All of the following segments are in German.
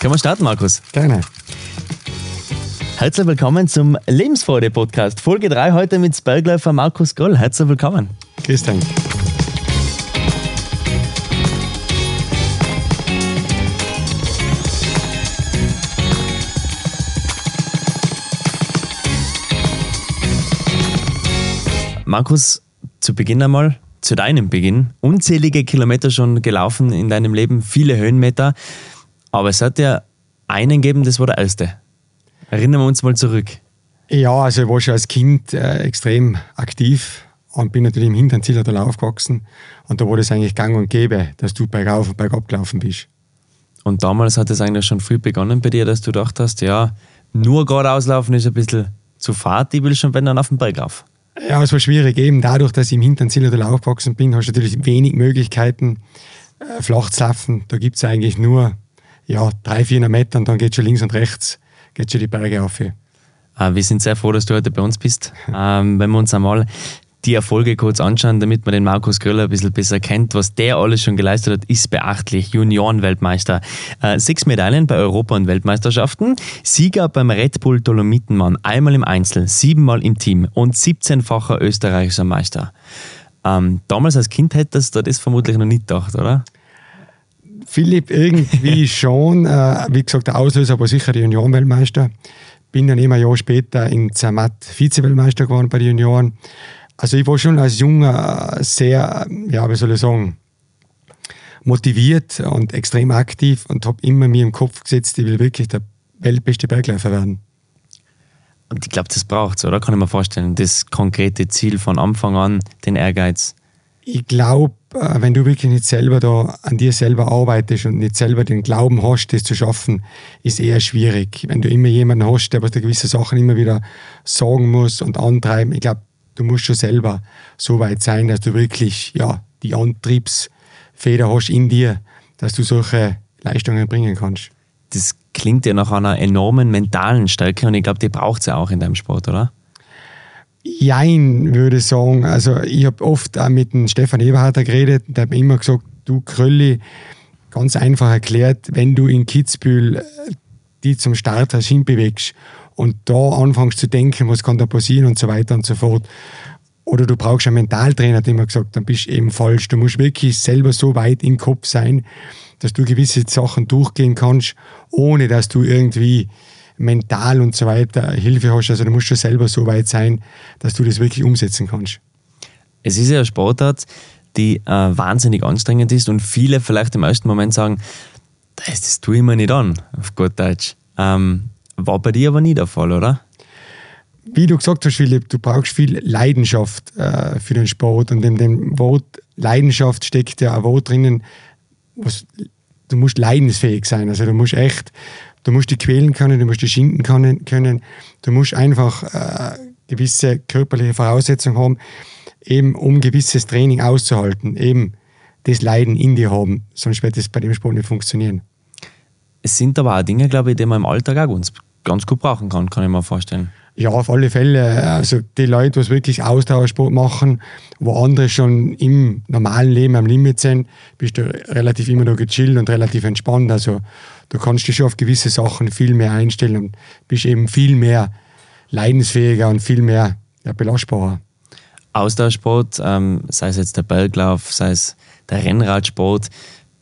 Können wir starten, Markus? Gerne. Herzlich willkommen zum Lebensfreude-Podcast. Folge 3 heute mit Bergläufer Markus Groll. Herzlich willkommen. Grüß dich. Markus, zu Beginn einmal, zu deinem Beginn, unzählige Kilometer schon gelaufen in deinem Leben, viele Höhenmeter, aber es hat ja einen gegeben, das war der erste. Erinnern wir uns mal zurück. Ja, also ich war schon als Kind äh, extrem aktiv und bin natürlich im hinteren Zillertal aufgewachsen. Und da war das eigentlich gang und gäbe, dass du bergauf und bergab gelaufen bist. Und damals hat es eigentlich schon früh begonnen bei dir, dass du gedacht hast, ja, nur geradeaus laufen ist ein bisschen zu fad, ich will schon wenn dann auf den Berg auf. Ja, es war schwierig. Eben dadurch, dass ich im hinteren Zillertal aufgewachsen bin, hast du natürlich wenig Möglichkeiten, äh, flach zu laufen. Da gibt es eigentlich nur ja, 300, 400 Meter und dann geht schon links und rechts geht schon die Berge auf. Äh, wir sind sehr froh, dass du heute bei uns bist. Ähm, wenn wir uns einmal die Erfolge kurz anschauen, damit man den Markus Gröller ein bisschen besser kennt. Was der alles schon geleistet hat, ist beachtlich. Juniorenweltmeister. Äh, sechs Medaillen bei Europa- und Weltmeisterschaften. Sieger beim Red Bull Dolomitenmann. Einmal im Einzel, siebenmal im Team und 17-facher österreichischer Meister. Ähm, damals als Kind hättest du das vermutlich noch nicht gedacht, oder? Philipp, irgendwie schon. Äh, wie gesagt, der Auslöser war sicher der Juniorenweltmeister. Bin dann immer ein Jahr später in Zermatt Vize-Weltmeister geworden bei den Junioren. Also ich war schon als Junger sehr, ja, wie soll ich sagen, motiviert und extrem aktiv und habe immer mir im Kopf gesetzt, ich will wirklich der weltbeste Bergläufer werden. Und ich glaube, das braucht es, oder? Kann ich mir vorstellen. Das konkrete Ziel von Anfang an, den Ehrgeiz. Ich glaube, äh, wenn du wirklich nicht selber da an dir selber arbeitest und nicht selber den Glauben hast, das zu schaffen, ist eher schwierig. Wenn du immer jemanden hast, der dir gewisse Sachen immer wieder sagen muss und antreiben, ich glaube, du musst schon selber so weit sein, dass du wirklich ja, die Antriebsfeder hast in dir, dass du solche Leistungen bringen kannst. Das klingt ja nach einer enormen mentalen Stärke und ich glaube, die braucht es ja auch in deinem Sport, oder? Jein, würde ich sagen. Also ich habe oft auch mit dem Stefan Eberharter geredet, der hat mir immer gesagt, du Krölli, ganz einfach erklärt, wenn du in Kitzbühel äh, die zum Start hast, hinbewegst und da anfängst zu denken, was kann da passieren und so weiter und so fort. Oder du brauchst einen Mentaltrainer, hat immer gesagt, dann bist du eben falsch. Du musst wirklich selber so weit im Kopf sein, dass du gewisse Sachen durchgehen kannst, ohne dass du irgendwie mental und so weiter Hilfe hast. Also du musst schon selber so weit sein, dass du das wirklich umsetzen kannst. Es ist ja eine Sportart, die äh, wahnsinnig anstrengend ist und viele vielleicht im ersten Moment sagen, das, das tue ich mir nicht an, auf gut Deutsch. Ähm, war bei dir aber nie der Fall, oder? Wie du gesagt hast, Philipp, du brauchst viel Leidenschaft äh, für den Sport und in dem Wort Leidenschaft steckt ja ein Wort drinnen, was, du musst leidensfähig sein. Also du musst echt, du musst die quälen können, du musst die schinden können, können du musst einfach äh, gewisse körperliche Voraussetzungen haben, eben um gewisses Training auszuhalten, eben das Leiden in dir haben, sonst wird das bei dem Sport nicht funktionieren. Es sind aber auch Dinge, glaube ich, die man im Alltag auch ganz, ganz gut brauchen kann, kann ich mir vorstellen. Ja, auf alle Fälle. Also die Leute, die wirklich Ausdauersport machen, wo andere schon im normalen Leben am Limit sind, bist du relativ immer noch gechillt und relativ entspannt. Also du kannst dich schon auf gewisse Sachen viel mehr einstellen und bist eben viel mehr leidensfähiger und viel mehr ja, belastbarer. Ausdauersport, ähm, sei es jetzt der Berglauf, sei es der Rennradsport,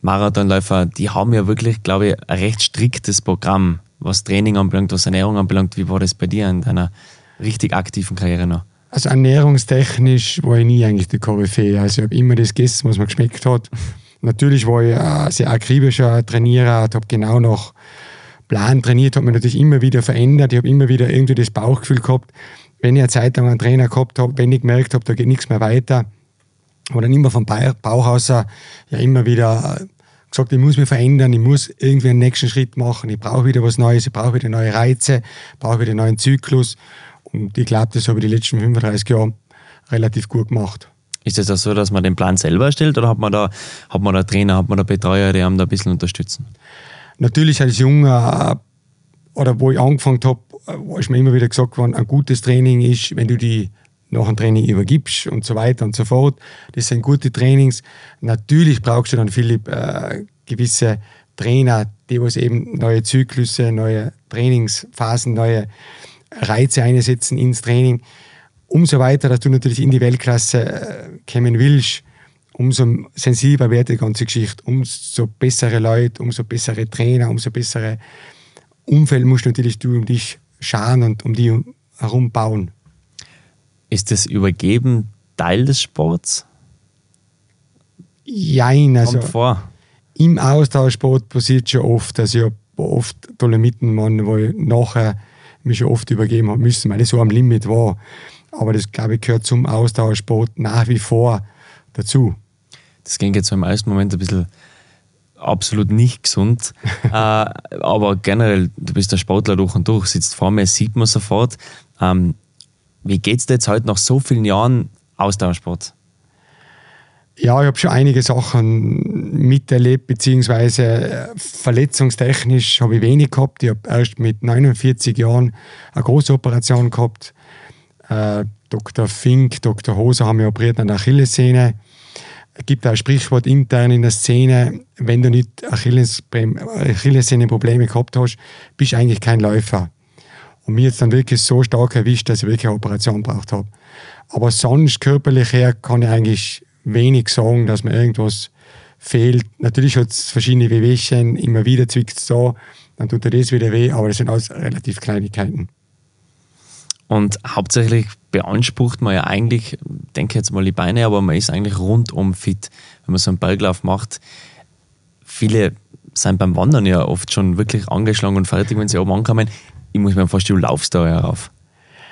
Marathonläufer, die haben ja wirklich, glaube ich, ein recht striktes Programm, was Training anbelangt, was Ernährung anbelangt. Wie war das bei dir in deiner richtig aktiven Karriere noch? Also ernährungstechnisch war ich nie eigentlich die Koryphäe. Also ich habe immer das gegessen, was mir geschmeckt hat. Natürlich war ich ein sehr akribischer Trainierer, habe genau nach Plan trainiert, habe mich natürlich immer wieder verändert. Ich habe immer wieder irgendwie das Bauchgefühl gehabt, wenn ich eine Zeit lang einen Trainer gehabt habe, wenn ich gemerkt habe, da geht nichts mehr weiter, aber dann immer vom Bauch aus ja immer wieder gesagt, ich muss mich verändern, ich muss irgendwie einen nächsten Schritt machen, ich brauche wieder was Neues, ich brauche wieder neue Reize, brauche wieder einen neuen Zyklus. Und ich glaube, das habe ich die letzten 35 Jahre relativ gut gemacht. Ist es das so, dass man den Plan selber erstellt oder hat man da, hat man da Trainer, hat man da Betreuer, die einem da ein bisschen unterstützen? Natürlich als Junger oder wo ich angefangen habe, ist mir immer wieder gesagt worden, ein gutes Training ist, wenn du die nach dem Training übergibst und so weiter und so fort. Das sind gute Trainings. Natürlich brauchst du dann, Philipp, äh, gewisse Trainer, die was eben neue Zyklusse, neue Trainingsphasen, neue Reize einsetzen ins Training. Umso weiter, dass du natürlich in die Weltklasse äh, kommen willst, umso sensibler wird die ganze Geschichte, umso bessere Leute, umso bessere Trainer, umso bessere Umfeld musst du natürlich du um dich schauen und um die herum bauen. Ist das Übergeben Teil des Sports? Jein, also Kommt vor. im Austauschsport passiert schon oft, dass ich oft Dolomiten, Mann, wo ich nachher mich schon oft übergeben habe müssen, weil ich so am Limit war. Aber das, glaube ich, gehört zum Austauschsport nach wie vor dazu. Das ging jetzt im ersten Moment ein bisschen absolut nicht gesund. äh, aber generell, du bist der Sportler durch und durch, sitzt vor mir, sieht man sofort. Ähm, wie geht es dir jetzt heute nach so vielen Jahren Austauschsport? Ja, ich habe schon einige Sachen miterlebt, beziehungsweise äh, verletzungstechnisch habe ich wenig gehabt. Ich habe erst mit 49 Jahren eine große Operation gehabt. Äh, Dr. Fink, Dr. Hoser haben mich operiert an der Achillessehne. Es gibt auch ein Sprichwort intern in der Szene, wenn du nicht Achillessehne-Probleme gehabt hast, bist du eigentlich kein Läufer. Und mir jetzt dann wirklich so stark erwischt, dass ich wirklich eine Operation braucht habe. Aber sonst körperlich her kann ich eigentlich wenig sagen, dass mir irgendwas fehlt. Natürlich hat es verschiedene Wehwehchen, immer wieder zwickt es da, dann tut er das wieder weh, aber das sind alles relativ Kleinigkeiten. Und hauptsächlich beansprucht man ja eigentlich, denke jetzt mal die Beine, aber man ist eigentlich rundum fit, wenn man so einen Berglauf macht. Viele sind beim Wandern ja oft schon wirklich angeschlagen und fertig, wenn sie oben ankommen. Ich muss mir vorstellen, du laufst da ja rauf.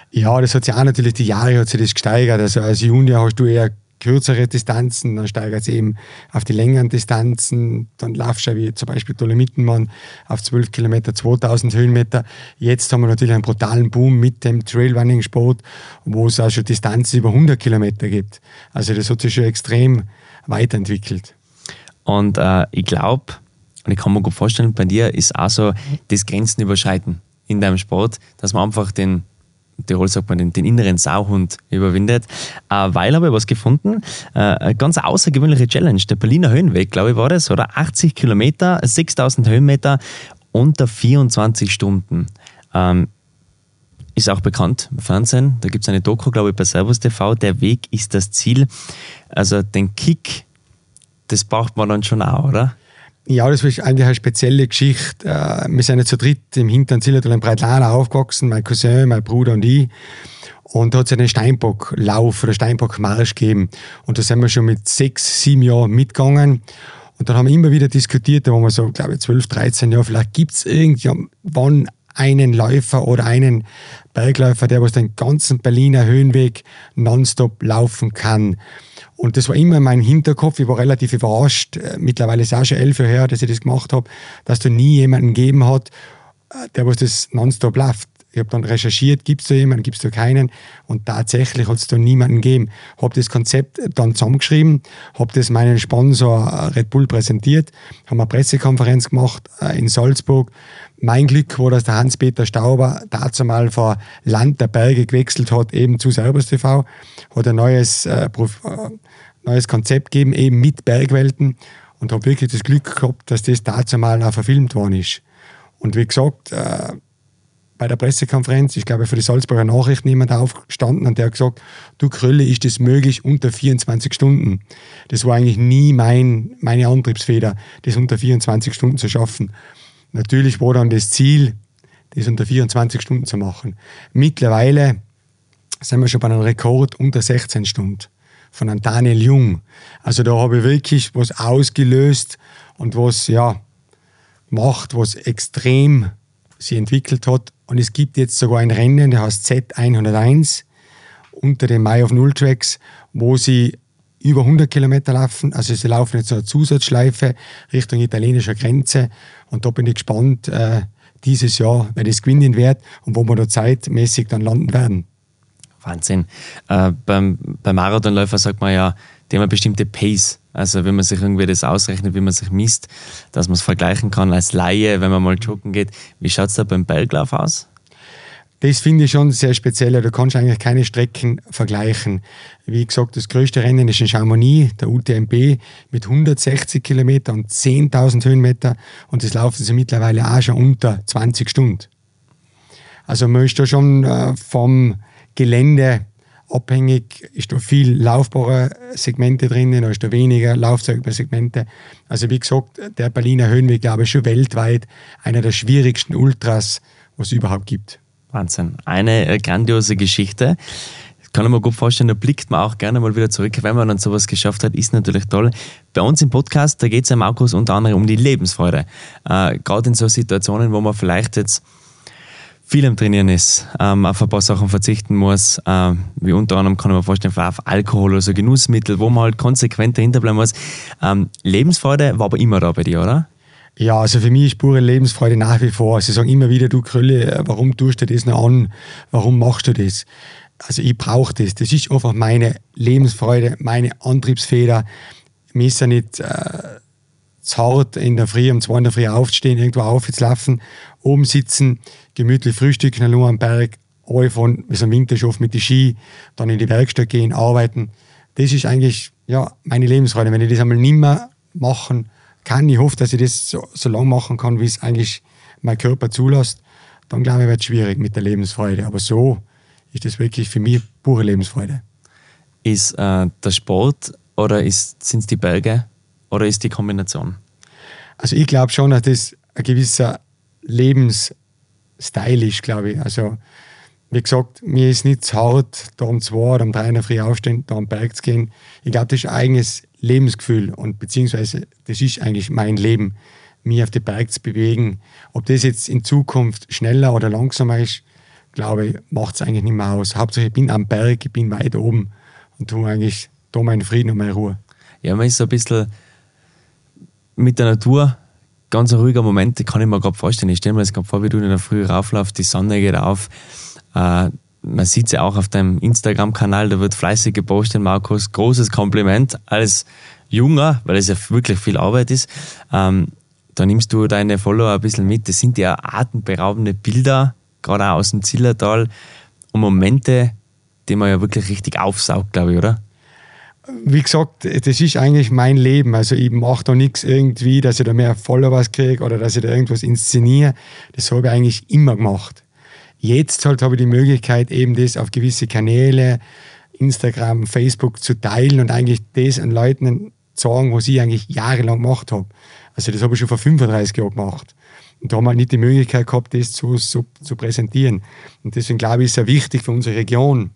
Ja, das hat sich auch natürlich, die Jahre hat sich das gesteigert. Also als Junior hast du eher kürzere Distanzen, dann steigert es eben auf die längeren Distanzen, dann laufst du wie zum Beispiel Dolomitenmann auf 12 Kilometer, 2000 Höhenmeter. Jetzt haben wir natürlich einen brutalen Boom mit dem Trailrunning-Sport, wo es auch schon Distanzen über 100 Kilometer gibt. Also das hat sich schon extrem weiterentwickelt. Und äh, ich glaube, und ich kann mir gut vorstellen, bei dir ist auch so das Grenzen überschreiten in deinem Sport, dass man einfach den Tirol sagt man, den, den inneren Sauhund überwindet. Äh, weil habe ich was gefunden, äh, eine ganz außergewöhnliche Challenge. Der Berliner Höhenweg, glaube ich, war das, oder? 80 Kilometer, 6000 Höhenmeter unter 24 Stunden. Ähm, ist auch bekannt im Fernsehen. Da gibt es eine Doku, glaube ich, bei Servus TV. Der Weg ist das Ziel. Also den Kick, das braucht man dann schon auch, oder? Ja, das ist eigentlich eine spezielle Geschichte. Äh, wir sind jetzt zu dritt im hinteren Zillertal in Breitlana aufgewachsen, mein Cousin, mein Bruder und ich. Und da hat es einen Steinbocklauf oder Steinbockmarsch gegeben. Und da sind wir schon mit sechs, sieben Jahren mitgegangen. Und dann haben wir immer wieder diskutiert, da waren wir so, glaube ich, 12, 13 Jahre, vielleicht gibt es irgendwann einen Läufer oder einen Bergläufer, der was den ganzen Berliner Höhenweg nonstop laufen kann. Und das war immer mein Hinterkopf. Ich war relativ überrascht. Äh, mittlerweile ist es auch schon elf Jahre her, dass ich das gemacht habe, dass da nie jemanden gegeben hat, äh, der was das nonstop läuft. Ich habe dann recherchiert, gibt es da jemanden, gibt es da keinen? Und tatsächlich hat es da niemanden gegeben. Habe das Konzept dann zusammengeschrieben, habe das meinen Sponsor äh, Red Bull präsentiert, haben eine Pressekonferenz gemacht in Salzburg. Mein Glück war, dass der Hans-Peter Stauber dazu mal vor Land der Berge gewechselt hat, eben zu Servus TV, hat ein neues, äh, neues Konzept gegeben, eben mit Bergwelten und habe wirklich das Glück gehabt, dass das dazu mal auch verfilmt worden ist. Und wie gesagt, äh, bei der Pressekonferenz, ich glaube für die Salzburger Nachrichten jemand aufgestanden und der hat gesagt, du Krölle, ist das möglich unter 24 Stunden? Das war eigentlich nie mein, meine Antriebsfeder, das unter 24 Stunden zu schaffen. Natürlich war dann das Ziel, das unter 24 Stunden zu machen. Mittlerweile sind wir schon bei einem Rekord unter 16 Stunden von einem Daniel Jung. Also da habe ich wirklich was ausgelöst und was ja macht, was extrem sich entwickelt hat. Und es gibt jetzt sogar ein Rennen, der heißt Z101 unter den Mai of Null Tracks, wo sie über 100 Kilometer laufen. Also sie laufen jetzt so eine Zusatzschleife Richtung italienischer Grenze. Und da bin ich gespannt, äh, dieses Jahr, wer das gewinnen wird und wo wir da zeitmäßig dann landen werden. Wahnsinn. Äh, beim, beim Marathonläufer sagt man ja, die haben eine bestimmte Pace. Also wenn man sich irgendwie das ausrechnet, wie man sich misst, dass man es vergleichen kann als Laie, wenn man mal joggen geht. Wie schaut es da beim Berglauf aus? das finde ich schon sehr speziell. Du kannst eigentlich keine Strecken vergleichen. Wie gesagt, das größte Rennen ist in Chamonix, der UTMB, mit 160 Kilometern und 10.000 Höhenmeter. Und das laufen sie mittlerweile auch schon unter 20 Stunden. Also man ist da schon äh, vom Gelände abhängig, ist da viel laufbare Segmente drin, da ist da weniger laufzeugbare Segmente. Also wie gesagt, der Berliner Höhenweg, glaube ich, schon weltweit einer der schwierigsten Ultras, was es überhaupt gibt. Wahnsinn. Eine äh, grandiose Geschichte. Kann ich mir gut vorstellen, da blickt man auch gerne mal wieder zurück, wenn man dann sowas geschafft hat, ist natürlich toll. Bei uns im Podcast, da geht es ja Markus unter anderem um die Lebensfreude. Äh, Gerade in so Situationen, wo man vielleicht jetzt viel am Trainieren ist, ähm, auf ein paar Sachen verzichten muss, ähm, wie unter anderem kann ich mir vorstellen, auf Alkohol oder so Genussmittel, wo man halt konsequent dahinter bleiben muss. Ähm, Lebensfreude war aber immer da bei dir, oder? Ja, also für mich ist pure Lebensfreude nach wie vor. Sie sagen immer wieder, du Krölle, warum tust du das noch an? Warum machst du das? Also ich brauche das. Das ist einfach meine Lebensfreude, meine Antriebsfeder. Mir ist ja nicht äh, zart in der Früh, um zwei in der Früh aufzustehen, irgendwo aufzulaufen, oben sitzen, gemütlich frühstücken, nur am Berg, von wie so ein Winterschof mit den Ski, dann in die Werkstatt gehen, arbeiten. Das ist eigentlich ja, meine Lebensfreude. Wenn ich das einmal nicht mehr machen kann, ich hoffe, dass ich das so, so lange machen kann, wie es eigentlich mein Körper zulässt, dann glaube ich, wird es schwierig mit der Lebensfreude. Aber so ist das wirklich für mich pure Lebensfreude. Ist äh, der Sport oder sind es die Berge oder ist die Kombination? Also ich glaube schon, dass das ein gewisser Lebensstil ist, glaube ich. Also wie gesagt, mir ist nicht zu hart, da um zwei oder um drei in der Früh aufstehen, da am Berg zu gehen. Ich glaube, das ist ein eigenes Lebensgefühl und beziehungsweise das ist eigentlich mein Leben, mich auf den Berg zu bewegen. Ob das jetzt in Zukunft schneller oder langsamer ist, glaube ich, macht es eigentlich nicht mehr aus. Hauptsache, ich bin am Berg, ich bin weit oben und tue eigentlich da meinen Frieden und meine Ruhe. Ja, man ist so ein bisschen mit der Natur ganz ein ruhiger Moment, kann ich mir gerade vorstellen. Ich stelle mir das gerade vor, wie du in der Früh rauflaufst, die Sonne geht auf, äh, man sieht es ja auch auf deinem Instagram-Kanal, da wird fleißig gepostet, Markus. Großes Kompliment als Junger, weil es ja wirklich viel Arbeit ist. Ähm, da nimmst du deine Follower ein bisschen mit. Das sind ja atemberaubende Bilder, gerade auch aus dem Zillertal und Momente, die man ja wirklich richtig aufsaugt, glaube ich, oder? Wie gesagt, das ist eigentlich mein Leben. Also ich mache da nichts irgendwie, dass ich da mehr Followers kriege oder dass ich da irgendwas inszeniere. Das habe ich eigentlich immer gemacht. Jetzt halt habe ich die Möglichkeit, eben das auf gewisse Kanäle, Instagram, Facebook zu teilen und eigentlich das an Leuten sagen, was ich eigentlich jahrelang gemacht habe. Also das habe ich schon vor 35 Jahren gemacht. Und da haben wir nicht die Möglichkeit gehabt, das zu, zu, zu präsentieren. Und deswegen glaube ich, ist es sehr wichtig für unsere Region,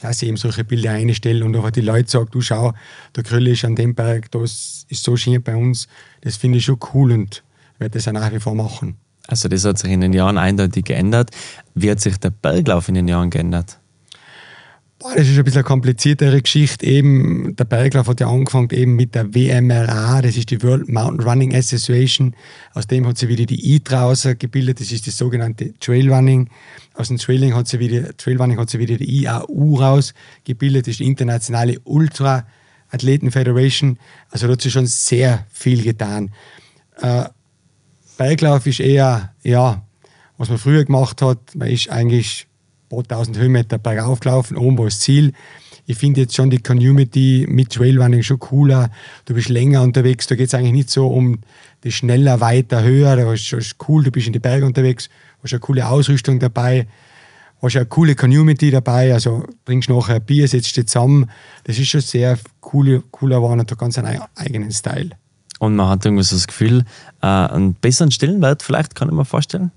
dass sie eben solche Bilder einstellen und auch die Leute sagen, du schau, der Kröll ist an dem Berg, das ist so schön bei uns. Das finde ich schon cool und werde das auch nach wie vor machen. Also das hat sich in den Jahren eindeutig geändert. Wie hat sich der Berglauf in den Jahren geändert? Boah, das ist ein bisschen eine kompliziertere Geschichte. Eben, der Berglauf hat ja angefangen eben mit der WMRA, das ist die World Mountain Running Association. Aus dem hat sie wieder die ITRA gebildet, das ist das sogenannte Trailrunning. Aus dem Trailing hat sie wieder, Trailrunning hat sie wieder die IAU rausgebildet, das ist die internationale Ultra Athleten Federation. Also da hat sie schon sehr viel getan. Äh, Berglauf ist eher, ja, was man früher gemacht hat, man ist eigentlich paar tausend Höhenmeter bergauf gelaufen, oben war das Ziel. Ich finde jetzt schon die Community mit Trailrunning schon cooler. Du bist länger unterwegs, da geht es eigentlich nicht so um das schneller, weiter, höher. Da ist cool, du bist in die Berge unterwegs, hast eine coole Ausrüstung dabei, hast eine coole Community dabei, also trinkst nachher ein Bier, setzt dich zusammen. Das ist schon sehr cool, cooler geworden und hat ganz einen eigenen Style und man hat irgendwie so das Gefühl, äh, einen besseren Stellenwert vielleicht, kann ich mir vorstellen.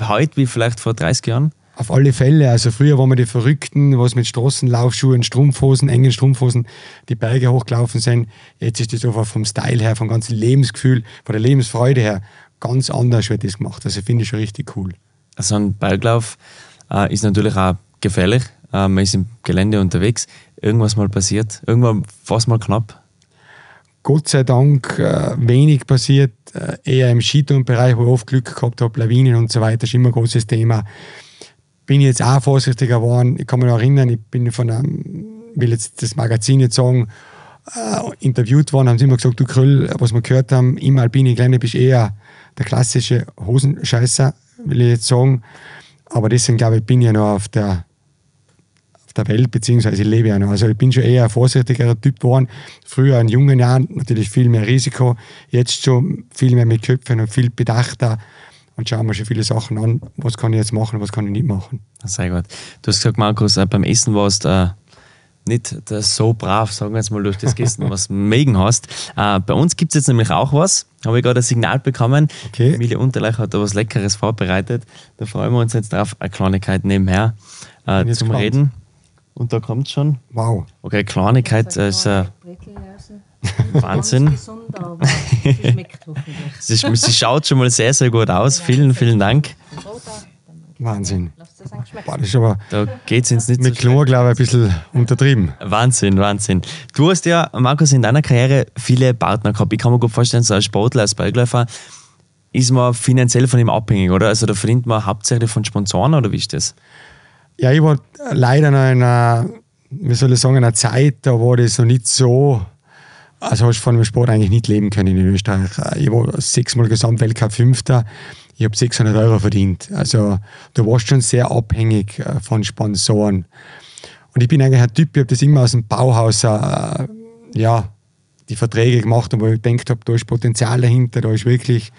Heute wie vielleicht vor 30 Jahren. Auf alle Fälle. Also früher waren wir die Verrückten, was mit Straßenlaufschuhen, Strumpfhosen, engen Strumpfhosen die Berge hochgelaufen sind. Jetzt ist das einfach vom Style her, vom ganzen Lebensgefühl, von der Lebensfreude her ganz anders wird das gemacht. Also finde ich schon richtig cool. Also ein Berglauf äh, ist natürlich auch gefährlich. Äh, man ist im Gelände unterwegs. Irgendwas mal passiert. Irgendwann fast mal knapp. Gott sei Dank äh, wenig passiert, äh, eher im Skitourenbereich, wo ich oft Glück gehabt habe, Lawinen und so weiter, ist immer ein großes Thema. Bin jetzt auch vorsichtiger geworden. Ich kann mich noch erinnern, ich bin von einem, will jetzt das Magazin jetzt sagen, äh, interviewt worden, haben sie immer gesagt, du Kröll, was wir gehört haben, im alpinen Gelände bist eher der klassische Hosenscheißer, will ich jetzt sagen. Aber deswegen glaube ich, bin ich ja noch auf der, auf der Welt, beziehungsweise ich lebe ja noch. Also ich bin schon eher ein vorsichtigerer Typ geworden. Früher in jungen Jahren natürlich viel mehr Risiko, jetzt schon viel mehr mit Köpfen und viel bedachter und schauen wir schon viele Sachen an, was kann ich jetzt machen, was kann ich nicht machen. Sehr gut. Du hast gesagt, Markus, äh, beim Essen warst du äh, nicht so brav, sagen wir jetzt mal, durch das Gegessen, was du mögen hast. Äh, bei uns gibt es jetzt nämlich auch was. Habe ich gerade ein Signal bekommen. Okay. Emilie Unterleich hat da was Leckeres vorbereitet. Da freuen wir uns jetzt drauf. Eine Kleinigkeit nebenher äh, zum gespannt. Reden. Und da kommt schon. Wow. Okay, Kleinigkeit äh, ist äh, Wahnsinn. Ganz gesund, aber sie sie, schaut schon mal sehr, sehr gut aus. Vielen, vielen Dank. Wahnsinn. Lass das einen geschmeckt. Boah, das ist aber Da geht es ins nicht mit so. Chlor, glaube ich, ein bisschen untertrieben. Wahnsinn, Wahnsinn. Du hast ja, Markus, in deiner Karriere viele Partner gehabt. Ich kann mir gut vorstellen, so als Sportler, als Bergläufer, ist man finanziell von ihm abhängig, oder? Also da verdient man hauptsächlich von Sponsoren, oder wie ist das? Ja, ich war leider noch in einer, wie soll ich sagen, einer Zeit, da war das noch nicht so, also hast du von dem Sport eigentlich nicht leben können in Österreich. Ich war sechsmal Gesamtweltcup Fünfter, ich habe 600 Euro verdient. Also du warst schon sehr abhängig äh, von Sponsoren. Und ich bin eigentlich ein Typ, ich habe das immer aus dem Bauhaus, äh, ja, die Verträge gemacht, wo ich gedacht habe, da ist Potenzial dahinter, da ist wirklich,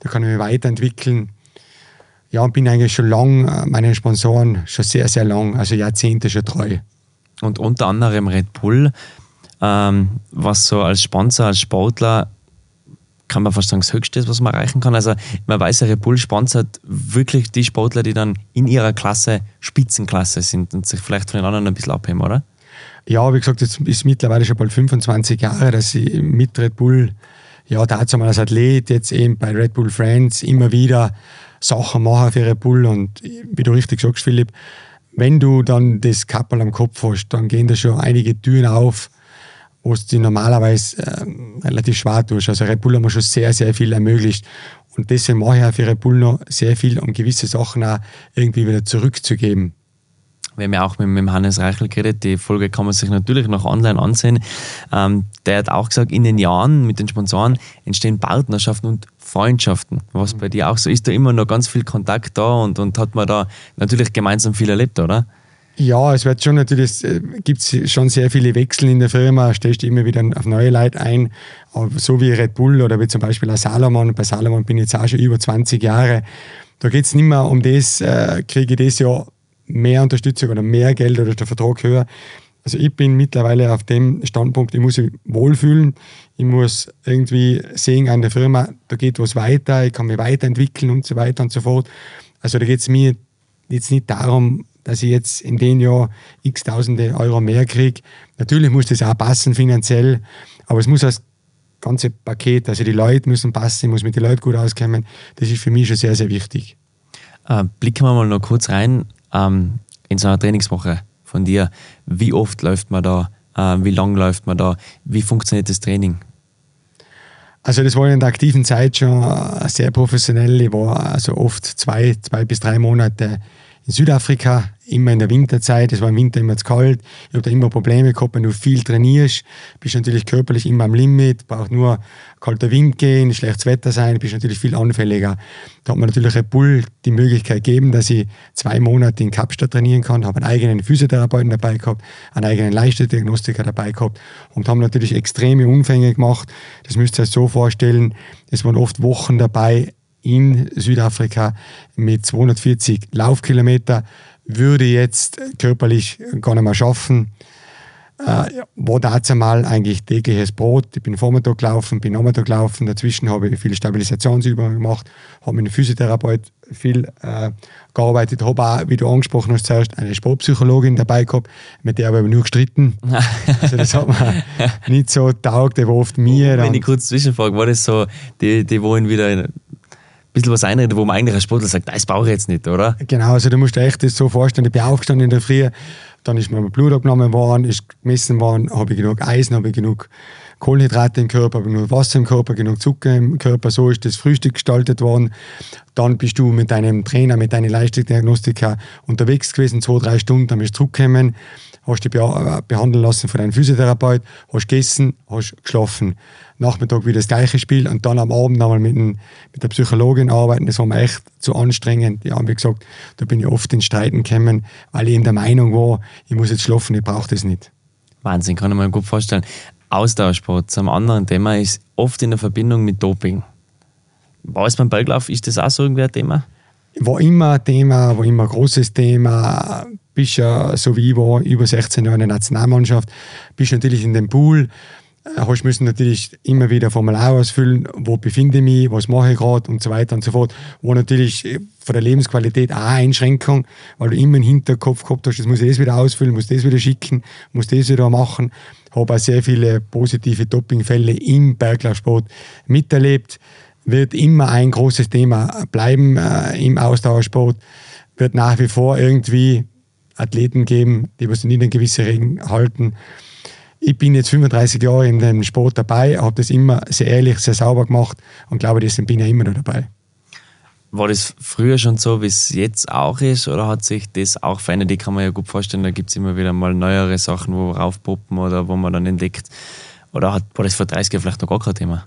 da kann ich mich weiterentwickeln. Ja, und bin eigentlich schon lang äh, meinen Sponsoren schon sehr, sehr lang, also Jahrzehnte schon treu. Und unter anderem Red Bull, ähm, was so als Sponsor, als Sportler, kann man fast sagen, das Höchste ist, was man erreichen kann. Also man weiß Red Bull sponsert wirklich die Sportler, die dann in ihrer Klasse Spitzenklasse sind und sich vielleicht von den anderen ein bisschen abheben, oder? Ja, wie gesagt, jetzt ist mittlerweile schon bald 25 Jahre, dass ich mit Red Bull, ja, dazu mal als Athlet, jetzt eben bei Red Bull Friends immer wieder Sachen mache für Red Bull. Und wie du richtig sagst, Philipp, wenn du dann das Kappel am Kopf hast, dann gehen da schon einige Türen auf, wo es dir normalerweise ähm, relativ schwer tust. Also Red Bull haben mir schon sehr, sehr viel ermöglicht. Und deswegen mache ich auch für Red Bull noch sehr viel, um gewisse Sachen auch irgendwie wieder zurückzugeben. Wir haben ja auch mit, mit Hannes Reichel geredet, die Folge kann man sich natürlich noch online ansehen. Ähm, der hat auch gesagt, in den Jahren mit den Sponsoren entstehen Partnerschaften und Freundschaften. Was bei dir auch so ist, da immer noch ganz viel Kontakt da und, und hat man da natürlich gemeinsam viel erlebt, oder? Ja, es wird schon natürlich, es gibt schon sehr viele Wechsel in der Firma, stellst du immer wieder auf neue Leute ein, so wie Red Bull oder wie zum Beispiel auch Salomon, bei Salomon bin ich jetzt auch schon über 20 Jahre, da geht es nicht mehr um das, äh, kriege ich das Jahr mehr Unterstützung oder mehr Geld oder ist der Vertrag höher. Also ich bin mittlerweile auf dem Standpunkt, ich muss mich wohlfühlen, ich muss irgendwie sehen an der Firma, da geht was weiter, ich kann mich weiterentwickeln und so weiter und so fort. Also da geht es mir jetzt nicht darum, dass ich jetzt in dem Jahr x Tausende Euro mehr kriege. Natürlich muss das auch passen finanziell, aber es muss das ganze Paket, also die Leute müssen passen, ich muss mit den Leuten gut auskommen. Das ist für mich schon sehr, sehr wichtig. Äh, blicken wir mal noch kurz rein ähm, in so einer Trainingswoche von dir. Wie oft läuft man da? Äh, wie lang läuft man da? Wie funktioniert das Training? Also das war in der aktiven Zeit schon äh, sehr professionell. Ich war also oft zwei, zwei bis drei Monate in Südafrika, immer in der Winterzeit. Es war im Winter immer zu kalt. Ich habe da immer Probleme gehabt, wenn du viel trainierst, bist natürlich körperlich immer am Limit, braucht nur kalter Wind gehen, schlechtes Wetter sein, bist natürlich viel anfälliger. Da hat mir natürlich Red Bull die Möglichkeit gegeben, dass ich zwei Monate in Kapstadt trainieren kann, habe einen eigenen Physiotherapeuten dabei gehabt, einen eigenen Leistungsdiagnostiker dabei gehabt und haben natürlich extreme Umfänge gemacht. Das müsst ihr euch so vorstellen, es waren oft Wochen dabei, in Südafrika mit 240 Laufkilometer würde jetzt körperlich gar nicht mehr schaffen. Äh, war dazu mal eigentlich tägliches Brot. Ich bin Vormittag gelaufen, bin Nachmittag gelaufen. Dazwischen habe ich viele Stabilisationsübungen gemacht, habe mit einem Physiotherapeut viel äh, gearbeitet, habe auch, wie du angesprochen hast, zuerst eine Sportpsychologin dabei gehabt, mit der habe ich nur gestritten. also das hat mir nicht so taugt, der war oft mir. Wenn ich kurz zwischenfrage, war das so, die, die wollen wieder bisschen was einreden, wo man eigentlich als Sportler sagt, das brauche ich jetzt nicht, oder? Genau, also du musst dir echt das so vorstellen, ich bin aufgestanden in der Früh, dann ist mir Blut abgenommen worden, ist gemessen worden, habe ich genug Eisen, habe ich genug Kohlenhydrate im Körper, habe ich genug Wasser im Körper, genug Zucker im Körper, so ist das Frühstück gestaltet worden. Dann bist du mit deinem Trainer, mit deinem Leistungsdiagnostiker unterwegs gewesen, zwei, drei Stunden, dann bist du zurückgekommen, hast dich äh, behandeln lassen von deinem Physiotherapeut, hast gegessen, hast geschlafen. Nachmittag wieder das gleiche Spiel und dann am Abend nochmal mit, dem- mit der Psychologin arbeiten. Das war mir echt zu anstrengend. Die haben mir gesagt, da bin ich oft in Streiten gekommen, weil ich eben der Meinung war, ich muss jetzt schlafen, ich brauche das nicht. Wahnsinn, kann ich mir gut vorstellen. Ausdauersport zum anderen Thema ist oft in der Verbindung mit Doping. War es beim Berglauf, ist das auch so irgendwie ein Thema? war immer ein Thema, war immer ein großes Thema. Bist ja, so wie ich war, über 16 Jahre in der Nationalmannschaft, bist natürlich in dem Pool, äh, hast müssen natürlich immer wieder Formular ausfüllen, wo befinde ich mich, was mache ich gerade und so weiter und so fort. War natürlich äh, von der Lebensqualität auch eine Einschränkung, weil du immer im Hinterkopf gehabt hast, das muss ich das wieder ausfüllen, muss das wieder schicken, muss das wieder machen. Habe auch sehr viele positive Dopingfälle im Berglaufsport miterlebt wird immer ein großes Thema bleiben äh, im Ausdauersport. Wird nach wie vor irgendwie Athleten geben, die was nicht an gewisse Regeln halten. Ich bin jetzt 35 Jahre in dem Sport dabei, habe das immer sehr ehrlich, sehr sauber gemacht und glaube, deswegen bin ich immer noch dabei. War das früher schon so, wie es jetzt auch ist, oder hat sich das auch verändert? Ich kann mir ja gut vorstellen, da gibt es immer wieder mal neuere Sachen, wo raufpoppen oder wo man dann entdeckt. Oder hat, war das vor 30 Jahren vielleicht noch gar kein Thema?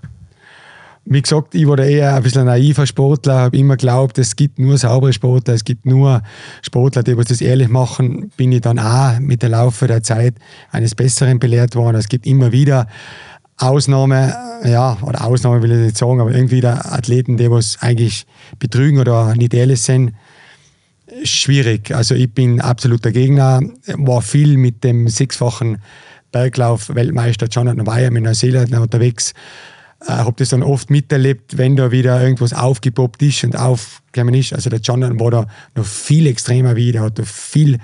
Wie gesagt, ich war eher ein bisschen ein naiver Sportler, habe immer geglaubt, es gibt nur saubere Sportler, es gibt nur Sportler, die was das ehrlich machen. Bin ich dann auch mit der Laufe der Zeit eines Besseren belehrt worden. Es gibt immer wieder Ausnahme, ja, oder Ausnahme will ich nicht sagen, aber irgendwie der Athleten, die was eigentlich betrügen oder nicht ehrlich sind. Schwierig. Also ich bin absoluter Gegner, war viel mit dem sechsfachen Berglauf-Weltmeister Jonathan Weyer mit Neuseeland unterwegs. Äh, habe das dann oft miterlebt, wenn da wieder irgendwas aufgepoppt ist und aufgekommen ist. Also der Jonathan war da noch viel extremer wie, der hat da viel äh,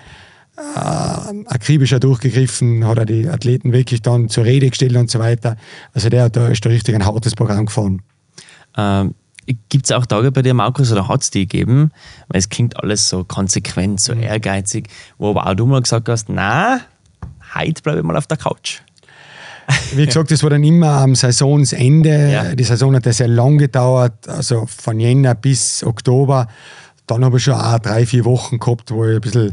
akribischer durchgegriffen, hat er die Athleten wirklich dann zur Rede gestellt und so weiter. Also der hat da ist da richtig ein hartes Programm gefahren. Ähm, Gibt es auch Tage bei dir, Markus, oder hat es die gegeben? Weil es klingt alles so konsequent, so ehrgeizig, wo aber auch du mal gesagt hast, na, heute bleibe ich mal auf der Couch. Wie gesagt, das war dann immer am Saisonsende. Ja. Die Saison hat ja sehr lang gedauert, also von Jänner bis Oktober. Dann habe ich schon auch drei, vier Wochen gehabt, wo ich ein bisschen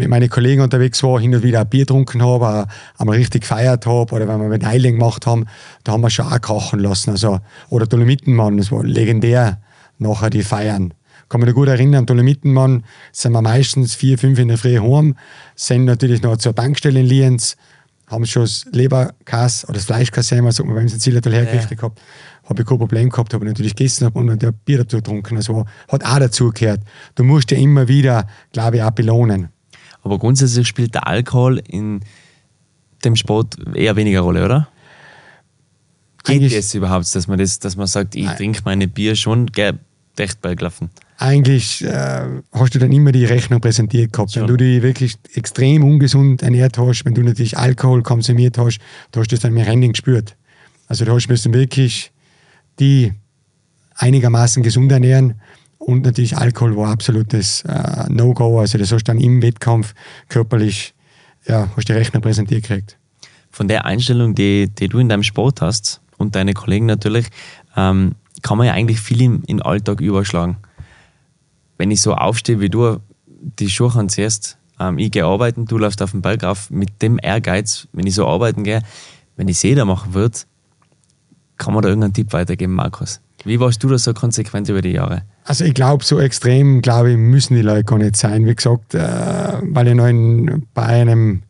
mit meinen Kollegen unterwegs war, hin und wieder ein Bier getrunken habe, einmal richtig gefeiert habe oder wenn wir Medaillen gemacht haben, da haben wir schon auch krachen lassen. Also, oder Dolomitenmann, das war legendär nachher die Feiern. Kann mich noch gut erinnern, Dolomitenmann sind wir meistens vier, fünf in der Früh heim, sind natürlich noch zur Tankstelle in Lienz, haben schon das Leberkass oder das Fleischkass einmal, sagt man, ein Zillertal hergerichtet gehabt, habe ich kein Problem gehabt, habe natürlich gegessen hab und ein Bier dazu getrunken. Also hat auch dazugehört. Du musst ja immer wieder, glaube ich, auch belohnen. Aber grundsätzlich spielt der Alkohol in dem Sport eher weniger Rolle, oder? Geht es überhaupt, dass man, das, dass man sagt, ich trinke meine Bier schon, gell, echt Berglaufen? Eigentlich äh, hast du dann immer die Rechnung präsentiert gehabt. Wenn Schon. du dich wirklich extrem ungesund ernährt hast, wenn du natürlich Alkohol konsumiert hast, du hast das dann im Rennen gespürt. Also du hast müssen wirklich die einigermaßen gesund ernähren und natürlich Alkohol war absolutes äh, No-Go. Also das hast du dann im Wettkampf körperlich, ja, hast die Rechnung präsentiert gekriegt. Von der Einstellung, die, die du in deinem Sport hast und deine Kollegen natürlich, ähm, kann man ja eigentlich viel in, in den Alltag überschlagen. Wenn ich so aufstehe wie du, die Schuhe anziehst, ähm, ich gehe arbeiten, du läufst auf den Berg auf, mit dem Ehrgeiz, wenn ich so arbeiten gehe, wenn ich es jeder machen würde, kann man da irgendeinen Tipp weitergeben, Markus? Wie warst du da so konsequent über die Jahre? Also ich glaube, so extrem, glaube ich, müssen die Leute gar nicht sein. Wie gesagt, äh, weil ich noch in, bei einem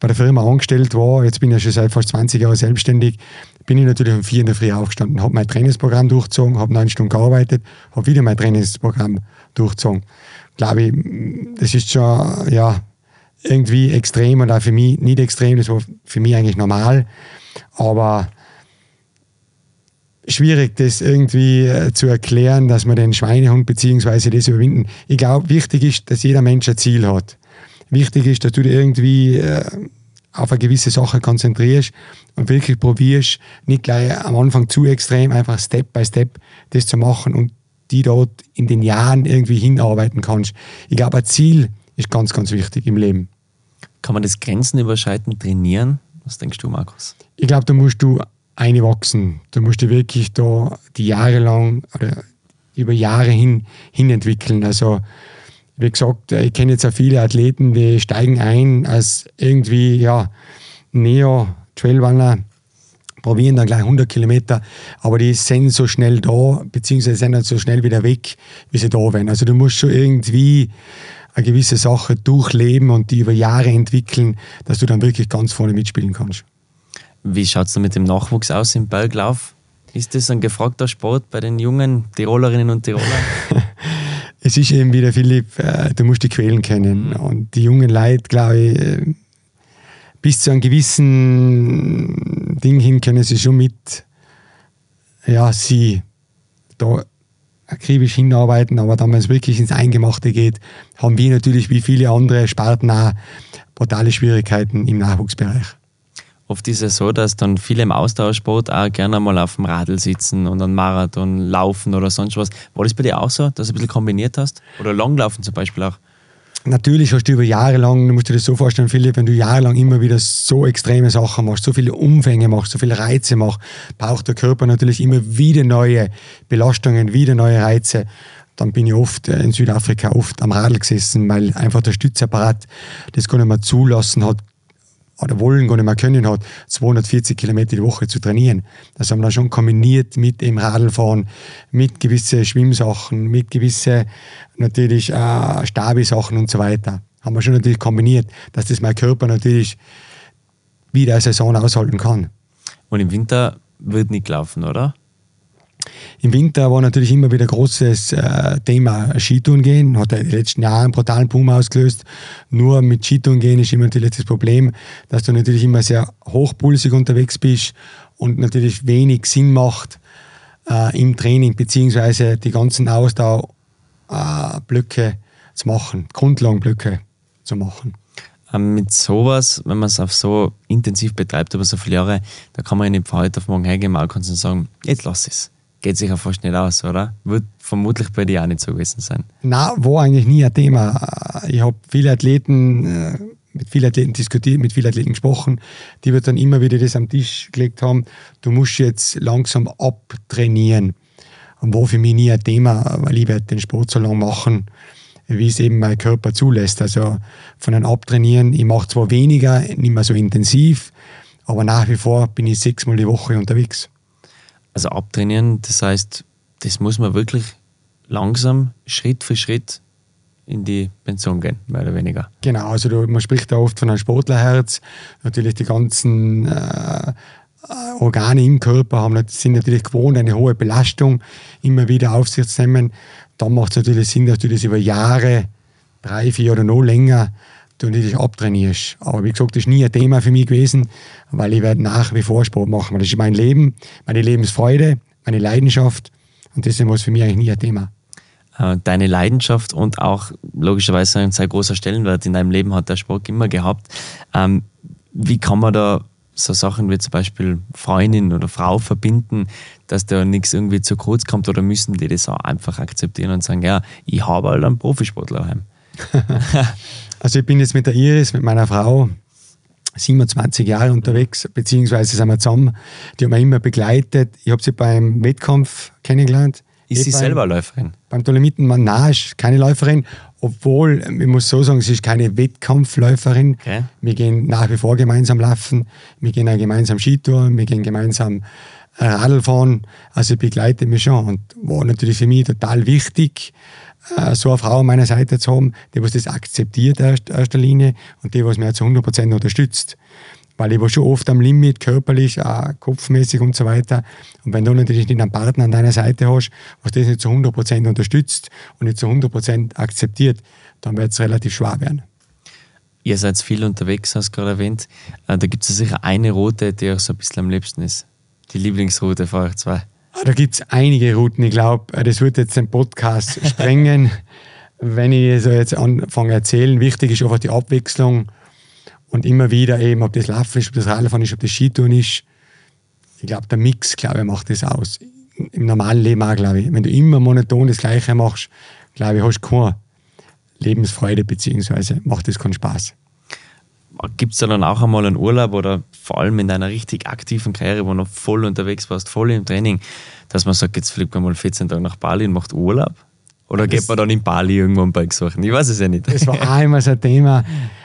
bei der Firma angestellt war, jetzt bin ich ja schon seit fast 20 Jahren selbstständig, bin ich natürlich um vier in der Früh aufgestanden, habe mein Trainingsprogramm durchgezogen, habe neun Stunden gearbeitet, habe wieder mein Trainingsprogramm durchgezogen. Glaube ich, das ist schon ja, irgendwie extrem und auch für mich nicht extrem, das war für mich eigentlich normal. Aber schwierig, das irgendwie äh, zu erklären, dass man den Schweinehund beziehungsweise das überwinden. Ich glaube, wichtig ist, dass jeder Mensch ein Ziel hat. Wichtig ist, dass du dich irgendwie äh, auf eine gewisse Sache konzentrierst und wirklich probierst, nicht gleich am Anfang zu extrem, einfach Step by Step das zu machen und die dort in den Jahren irgendwie hinarbeiten kannst. Ich glaube, ein Ziel ist ganz, ganz wichtig im Leben. Kann man das Grenzen überschreiten trainieren? Was denkst du, Markus? Ich glaube, da musst du einwachsen. Da musst du wirklich da die Jahre lang oder über Jahre hin, hin entwickeln. Also wie gesagt, ich kenne jetzt auch viele Athleten, die steigen ein als irgendwie, ja, Neo-Trailrunner, probieren dann gleich 100 Kilometer, aber die sind so schnell da, beziehungsweise sind dann so schnell wieder weg, wie sie da waren. Also du musst schon irgendwie eine gewisse Sache durchleben und die über Jahre entwickeln, dass du dann wirklich ganz vorne mitspielen kannst. Wie schaut es da mit dem Nachwuchs aus im Berglauf? Ist das ein gefragter Sport bei den jungen Tirolerinnen und Tirolern? es ist eben wieder, Philipp, äh, du musst die Quälen kennen. Und die jungen Leute, glaube ich, äh, bis zu einem gewissen Ding hin können sie schon mit, ja, sie da akribisch hinarbeiten, aber dann, wenn es wirklich ins Eingemachte geht, haben wir natürlich wie viele andere Sparten auch brutale Schwierigkeiten im Nachwuchsbereich. Oft ist es so, dass dann viele im Austauschsport auch gerne mal auf dem Radl sitzen und einen Marathon laufen oder sonst was. War das bei dir auch so, dass du ein bisschen kombiniert hast? Oder Langlaufen zum Beispiel auch? Natürlich hast du über Jahre lang, du musst dir das so vorstellen, Philipp, wenn du jahrelang immer wieder so extreme Sachen machst, so viele Umfänge machst, so viele Reize machst, braucht der Körper natürlich immer wieder neue Belastungen, wieder neue Reize. Dann bin ich oft äh, in Südafrika oft am Radl gesessen, weil einfach der Stützapparat das gar nicht mehr zulassen hat, oder wollen gar nicht mehr können hat, 240 Kilometer die Woche zu trainieren. Das haben wir dann schon kombiniert mit dem Radlfahren, mit gewissen Schwimmsachen, mit gewissen natürlich äh, Stabi-Sachen und so weiter. Haben wir schon natürlich kombiniert, dass das mein Körper natürlich wieder eine Saison aushalten kann. Und im Winter wird nicht laufen, oder? Im Winter war natürlich immer wieder großes äh, Thema Skitouren gehen. Hat in den letzten Jahren einen brutalen Boom ausgelöst. Nur mit Skitouren gehen ist immer natürlich das Problem, dass du natürlich immer sehr hochpulsig unterwegs bist und natürlich wenig Sinn macht äh, im Training, beziehungsweise die ganzen Ausdauerblöcke äh, zu machen, Grundlagenblöcke zu machen. Ähm, mit sowas, wenn man es auf so intensiv betreibt über so viele Jahre, da kann man ja nicht von heute auf morgen hergehen, mal kannst du sagen, jetzt lass es geht sich ja fast nicht aus, oder? Wird vermutlich bei dir auch nicht so gewesen sein. Na, war eigentlich nie ein Thema. Ich habe viele Athleten, äh, mit vielen Athleten diskutiert, mit vielen Athleten gesprochen, die wird dann immer wieder das am Tisch gelegt haben, du musst jetzt langsam abtrainieren. Und war für mich nie ein Thema, weil ich werde den Sport so lange machen, wie es eben mein Körper zulässt. Also von einem Abtrainieren, ich mache zwar weniger, nicht mehr so intensiv, aber nach wie vor bin ich sechsmal die Woche unterwegs. Also abtrainieren, das heißt, das muss man wirklich langsam, Schritt für Schritt in die Pension gehen, mehr oder weniger. Genau, also du, man spricht da oft von einem Sportlerherz. Natürlich die ganzen äh, Organe im Körper haben, sind natürlich gewohnt, eine hohe Belastung immer wieder auf sich zu nehmen. Dann macht es natürlich Sinn, dass du das über Jahre, drei, vier oder noch länger, du dich abtrainierst. Aber wie gesagt, das ist nie ein Thema für mich gewesen, weil ich werde nach wie vor Sport machen. Das ist mein Leben, meine Lebensfreude, meine Leidenschaft und deswegen war es für mich eigentlich nie ein Thema. Äh, deine Leidenschaft und auch logischerweise ein sehr großer Stellenwert in deinem Leben hat der Sport immer gehabt. Ähm, wie kann man da so Sachen wie zum Beispiel Freundin oder Frau verbinden, dass da nichts irgendwie zu kurz kommt oder müssen die das auch einfach akzeptieren und sagen, ja, ich habe halt einen Profisportler heim. Also ich bin jetzt mit der Iris, mit meiner Frau, 27 Jahre unterwegs, beziehungsweise sind wir zusammen. Die haben mich immer begleitet. Ich habe sie beim Wettkampf kennengelernt. Ist sie beim, selber Läuferin? Beim Dolomitenmann, nein, ist keine Läuferin. Obwohl, ich muss so sagen, sie ist keine Wettkampfläuferin. Okay. Wir gehen nach wie vor gemeinsam laufen. Wir gehen auch gemeinsam Skitouren. Wir gehen gemeinsam äh, Radl fahren. Also begleitet mich schon. Und war natürlich für mich total wichtig, so eine Frau an meiner Seite zu haben, die was das akzeptiert in erster Linie und die was mir zu 100% unterstützt. Weil ich war schon oft am Limit, körperlich, auch kopfmäßig und so weiter. Und wenn du natürlich nicht einen Partner an deiner Seite hast, was das nicht zu 100% unterstützt und nicht zu 100% akzeptiert, dann wird es relativ schwer werden. Ihr seid viel unterwegs, hast du gerade erwähnt. Äh, da gibt es sicher eine Route, die euch so ein bisschen am liebsten ist. Die Lieblingsroute für euch zwei. Da gibt es einige Routen. Ich glaube, das wird jetzt den Podcast sprengen, wenn ich so jetzt anfange zu erzählen. Wichtig ist einfach die Abwechslung und immer wieder eben, ob das Laufen ist, ob das Radfahren ist, ob das Skitouren ist. Ich glaube, der Mix, glaube ich, macht das aus. Im normalen Leben auch, glaube ich. Wenn du immer monoton das Gleiche machst, glaube ich, hast du keine Lebensfreude, beziehungsweise macht das keinen Spaß. Gibt es da dann auch einmal einen Urlaub oder vor allem in deiner richtig aktiven Karriere, wo du noch voll unterwegs warst, voll im Training, dass man sagt, jetzt fliegt man mal 14 Tage nach Bali und macht Urlaub? Oder Das- geht man dann in Bali irgendwo einen Berg suchen? Ich weiß es ja nicht. Das war auch immer so ein Thema.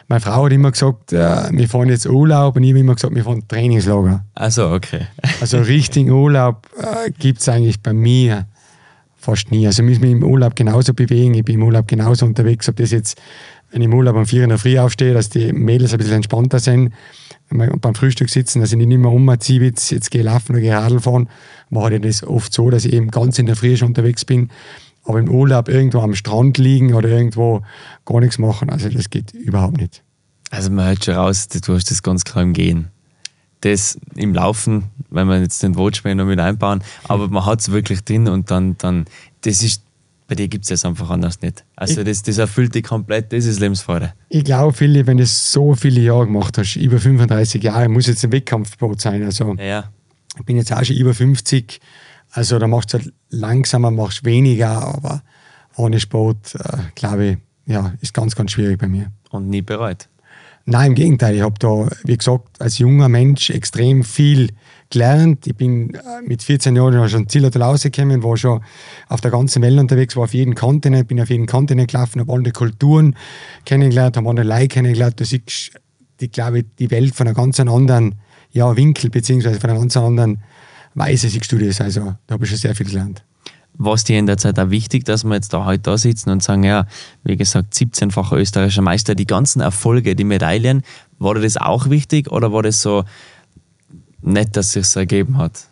Meine Frau hat immer gesagt, äh, wir fahren jetzt Urlaub und ich habe immer gesagt, wir fahren Trainingslager. Also, okay. Also richtigen Urlaub äh, gibt es eigentlich bei mir fast nie. Also ich muss mich im Urlaub genauso bewegen, ich bin im Urlaub genauso unterwegs, ob das jetzt, wenn ich im Urlaub um 4 in der Früh aufstehe, dass die Mädels ein bisschen entspannter sind wir beim Frühstück sitzen, dass ich nicht immer umziehe, jetzt, jetzt gehe laufen oder gehe Radl fahren, mache ich das oft so, dass ich eben ganz in der Früh schon unterwegs bin, aber im Urlaub irgendwo am Strand liegen oder irgendwo gar nichts machen, also das geht überhaupt nicht. Also, man hört schon raus, du hast das ganz klar im Gehen. Das im Laufen, wenn wir jetzt den Watchman noch mit einbauen, aber man hat es wirklich drin und dann, dann das ist, bei dir gibt es das einfach anders nicht. Also, das, das erfüllt dich komplett, das ist Lebensfreude. Ich glaube, Philipp, wenn du so viele Jahre gemacht hast, über 35 Jahre, muss jetzt ein Wettkampfsport sein. Also Ja, ja. ich bin jetzt auch schon über 50, also da machst du halt langsamer, machst weniger, aber ohne Sport, äh, glaube ich, ja, ist ganz, ganz schwierig bei mir. Und nie bereut. Nein, im Gegenteil. Ich habe da, wie gesagt, als junger Mensch extrem viel gelernt. Ich bin äh, mit 14 Jahren schon Zillertal rausgekommen, war schon auf der ganzen Welt unterwegs, war auf jedem Kontinent, bin auf jeden Kontinent gelaufen, habe andere Kulturen kennengelernt, habe andere Leute kennengelernt. Da siehst du, die, glaube ich, die Welt von einem ganz anderen ja, Winkel, beziehungsweise von einer ganz anderen Weise siehst du das. Also da habe ich schon sehr viel gelernt. Was dir in der Zeit auch wichtig, dass wir jetzt da heute da sitzen und sagen, ja, wie gesagt, 17-facher österreichischer Meister, die ganzen Erfolge, die Medaillen, war dir das auch wichtig oder war das so nett, dass es sich ergeben hat?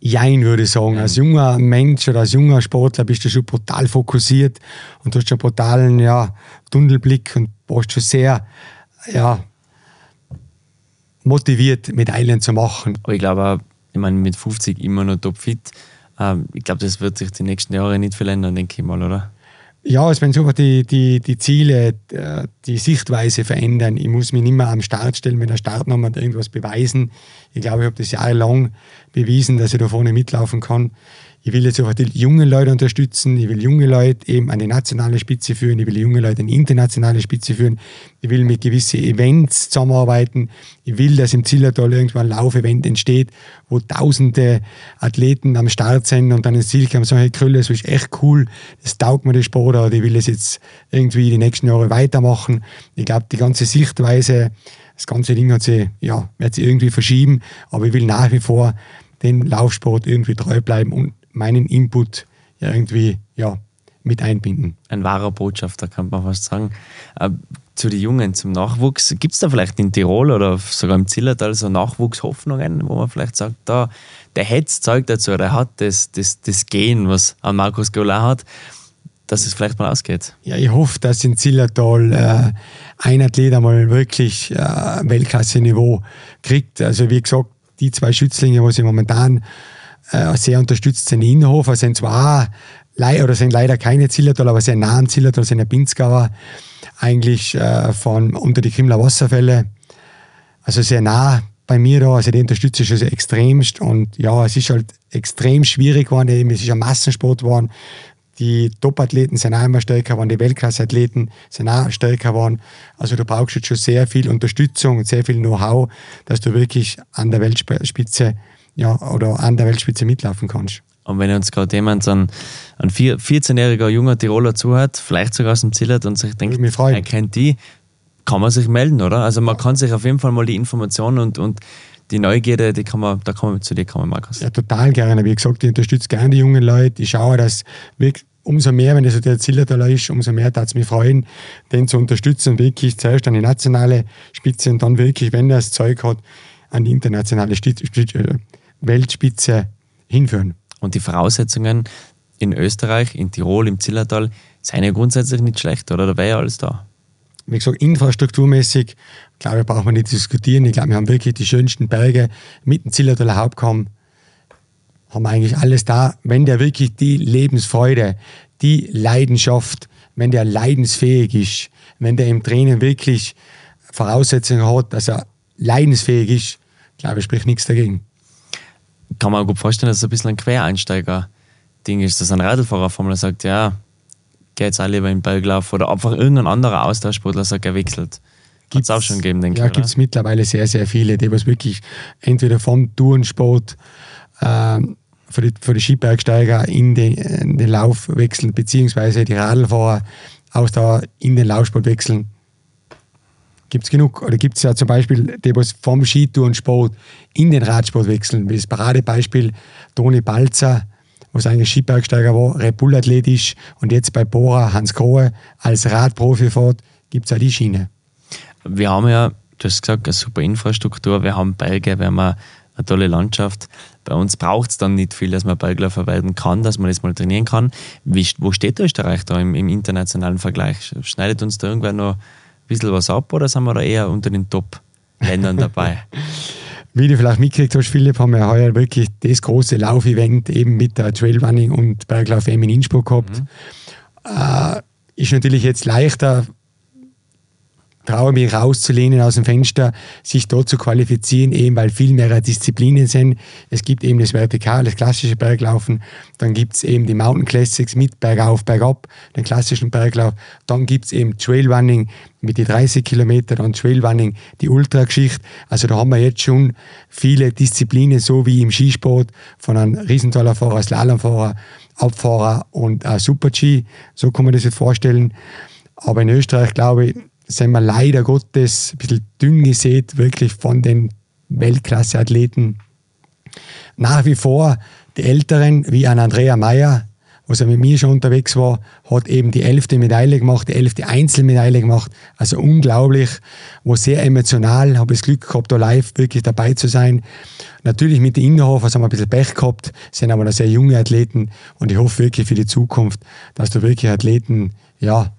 Jein, würde ich sagen. Als junger Mensch oder als junger Sportler bist du schon brutal fokussiert und du hast schon brutalen ja, Tunnelblick und warst schon sehr ja, motiviert, Medaillen zu machen. Aber ich glaube ich meine, mit 50 immer noch topfit. Ähm, ich glaube, das wird sich die nächsten Jahre nicht viel ändern, denke ich mal, oder? Ja, es werden so die, die, die Ziele, äh, die Sichtweise verändern. Ich muss mich nicht mehr am Start stellen, mit der Startnummer und irgendwas beweisen. Ich glaube, ich habe das jahrelang bewiesen, dass ich da vorne mitlaufen kann. Ich will jetzt einfach die jungen Leute unterstützen. Ich will junge Leute eben an die nationale Spitze führen. Ich will junge Leute an die internationale Spitze führen. Ich will mit gewissen Events zusammenarbeiten. Ich will, dass im Zillertal irgendwann ein Laufevent entsteht, wo tausende Athleten am Start sind und dann ins Ziel kommen und sagen, Krülle, das ist echt cool, das taugt mir der Sport oder ich will das jetzt irgendwie die nächsten Jahre weitermachen. Ich glaube, die ganze Sichtweise, das ganze Ding hat sich, ja, wird sich irgendwie verschieben, aber ich will nach wie vor den Laufsport irgendwie treu bleiben und meinen Input irgendwie ja, mit einbinden. Ein wahrer Botschafter, kann man fast sagen. Äh, zu den Jungen, zum Nachwuchs, gibt es da vielleicht in Tirol oder sogar im Zillertal so Nachwuchshoffnungen, wo man vielleicht sagt, da, der hätte Zeug dazu, der hat das, das, das Gen, was an Markus Gola hat, dass es vielleicht mal ausgeht. Ja, ich hoffe, dass in Zillertal äh, ein Athlet einmal wirklich äh, Weltklasse-Niveau kriegt. Also wie gesagt, die zwei Schützlinge, die sie momentan äh, sehr unterstützt sind, Inhofer, sind zwar oder sind leider keine Zillertal, aber sehr nah am Zillertal, sind ein Pinzgauer, eigentlich äh, von unter die Krimler Wasserfälle. Also sehr nah bei mir da, also die unterstütze ich sehr extremst und ja, es ist halt extrem schwierig geworden, eben, es ist ein Massensport geworden. Die Top-Athleten sind auch immer stärker geworden, die Weltklasse-Athleten sind auch stärker geworden. Also du brauchst jetzt schon sehr viel Unterstützung und sehr viel Know-how, dass du wirklich an der Weltspitze ja, oder an der Weltspitze mitlaufen kannst. Und wenn uns gerade jemand, so ein, ein vier- 14-jähriger junger Tiroler zuhört, vielleicht sogar aus dem Zillert und sich denkt, er kennt die, kann man sich melden, oder? Also man kann sich auf jeden Fall mal die Informationen und, und die Neugierde, die kann man, da kann man zu dir kommen, Markus. Ja, total gerne. Wie gesagt, ich unterstütze gerne die jungen Leute. Ich schaue, dass wirklich umso mehr, wenn das so der Zillertaler ist, umso mehr darf es mich freuen, den zu unterstützen wirklich zuerst an die nationale Spitze und dann wirklich, wenn er das Zeug hat, an die internationale Sti- äh, Weltspitze hinführen. Und die Voraussetzungen in Österreich, in Tirol, im Zillertal, sind ja grundsätzlich nicht schlecht, oder? Da wäre ja alles da. Wie gesagt, infrastrukturmäßig, glaube ich, braucht man nicht diskutieren. Ich glaube, wir haben wirklich die schönsten Berge mit dem Zillertaler Hauptkamm. Haben wir eigentlich alles da. Wenn der wirklich die Lebensfreude, die Leidenschaft, wenn der leidensfähig ist, wenn der im Training wirklich Voraussetzungen hat, dass er leidensfähig ist, glaube ich, spricht nichts dagegen. Kann man gut vorstellen, dass es ein bisschen ein Quereinsteiger-Ding ist, dass ein Radlfahrer vor sagt, ja, geh jetzt auch lieber in den Berglauf oder einfach irgendein anderer Austauschsportler sagt, er wechselt. Gibt es auch schon gegeben, denke Ja, ich. gibt es mittlerweile sehr, sehr viele, die was wirklich entweder vom Tourensport ähm, für die, für die Skibergsteiger in den, in den Lauf wechseln, beziehungsweise die Radlfahrer Ausdauer in den Laufsport wechseln. Gibt es genug? Oder gibt es ja zum Beispiel die, was vom Skitourensport in den Radsport wechseln, wie das Paradebeispiel Toni Balzer, was eigentlich Skibergsteiger war, Red Bull-Athlet ist und jetzt bei Bora Hans Grohe als Radprofi fährt, gibt es auch die Schiene. Wir haben ja, du hast gesagt, eine super Infrastruktur, wir haben Berge, wir haben eine, tolle Landschaft. Bei uns braucht es dann nicht viel, dass man Bergläufer werden kann, dass man das mal trainieren kann. Wie, wo steht Österreich da im, im internationalen Vergleich? Schneidet uns da irgendwer noch bisschen was ab oder sind wir da eher unter den Top-Ländern dabei? Wie du vielleicht mitgekriegt hast, Philipp, haben wir heuer wirklich das große Laufevent eben mit der Trailrunning und Berglauf M in Innsbruck gehabt. Mhm. Äh, ist natürlich jetzt leichter, traue mich rauszulehnen aus dem Fenster, sich dort zu qualifizieren, eben weil viel mehr Disziplinen sind. Es gibt eben das Vertikal, das klassische Berglaufen, dann gibt es eben die Mountain Classics mit Bergauf, Bergab, den klassischen Berglauf, dann gibt es eben Trailrunning mit die 30 Kilometer, dann Trailrunning, die Ultrageschichte. Also da haben wir jetzt schon viele Disziplinen, so wie im Skisport, von einem Riesentalerfahrer, Slalomfahrer, Abfahrer und Super-G, so kann man das jetzt vorstellen. Aber in Österreich, glaube ich, sind wir leider Gottes ein bisschen dünn gesät, wirklich von den Weltklasse-Athleten. Nach wie vor die Älteren, wie ein Andrea Meyer, was er mit mir schon unterwegs war, hat eben die elfte Medaille gemacht, die elfte Einzelmedaille gemacht. Also unglaublich, war sehr emotional, habe das Glück gehabt, da live wirklich dabei zu sein. Natürlich mit den Innerhofers haben wir ein bisschen Pech gehabt, sind aber noch sehr junge Athleten und ich hoffe wirklich für die Zukunft, dass da wirklich Athleten, ja,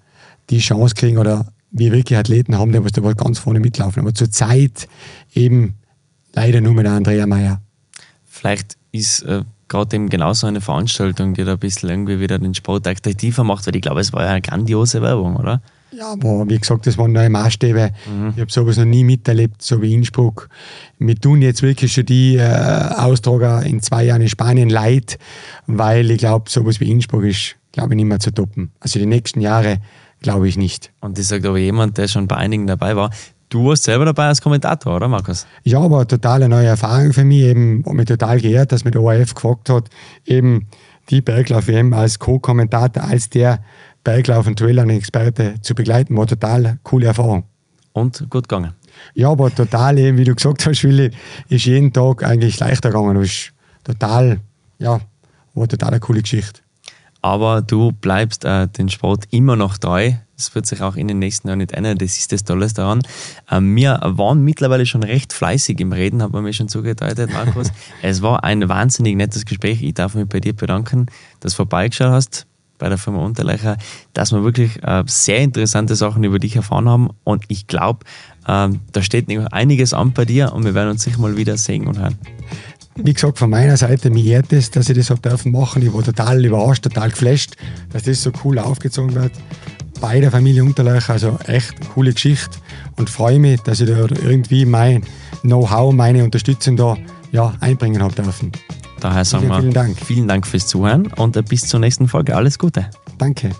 die Chance kriegen oder wir wirklich Athleten haben, die da ganz vorne mitlaufen. Aber zurzeit eben leider nur mit der Andrea Meyer. Vielleicht ist äh, gerade eben genauso eine Veranstaltung, die da ein bisschen irgendwie wieder den Sport attraktiver macht, weil ich glaube, es war ja eine grandiose Werbung, oder? Ja, aber wie gesagt, das waren neue Maßstäbe. Mhm. Ich habe sowas noch nie miterlebt, so wie Innsbruck. Wir tun jetzt wirklich schon die äh, Austrager in zwei Jahren in Spanien leid, weil ich glaube, sowas wie Innsbruck ist, glaube ich, nicht mehr zu toppen. Also die nächsten Jahre Glaube ich nicht. Und das sagt aber jemand, der schon bei einigen dabei war. Du warst selber dabei als Kommentator, oder Markus? Ja, aber totale neue Erfahrung für mich. Eben, und mich total geehrt, dass mir der ORF gefragt hat, eben die Berglauf-WM als Co-Kommentator, als der Berglauf- und Trailrunning-Experte zu begleiten. War total coole Erfahrung. Und gut gegangen? Ja, aber total, eben, wie du gesagt hast, Willi, ist jeden Tag eigentlich leichter gegangen. Ist total, ja, war total eine coole Geschichte aber du bleibst äh, den Sport immer noch treu. Das wird sich auch in den nächsten Jahren nicht ändern. Das ist das Tolle daran. Ähm, wir waren mittlerweile schon recht fleißig im Reden, hat man mir schon zugedeutet, Markus. es war ein wahnsinnig nettes Gespräch. Ich darf mich bei dir bedanken, dass du vorbeigeschaut hast bei der Firma Unterleicher, dass wir wirklich äh, sehr interessante Sachen über dich erfahren haben. Und ich glaube, äh, da steht noch einiges an bei dir und wir werden uns sicher mal wieder sehen und hören wie gesagt, von meiner Seite, mir ehrt es, dass ich das habe dürfen machen. Ich war total überrascht, total geflasht, dass das so cool aufgezogen wird. Bei der Familie Unterlöcher, also echt eine coole Geschichte und freue mich, dass ich da irgendwie mein Know-how, meine Unterstützung da ja, einbringen habe dürfen. Daher sagen vielen, wir vielen Dank. vielen Dank fürs Zuhören und bis zur nächsten Folge. Alles Gute. Danke.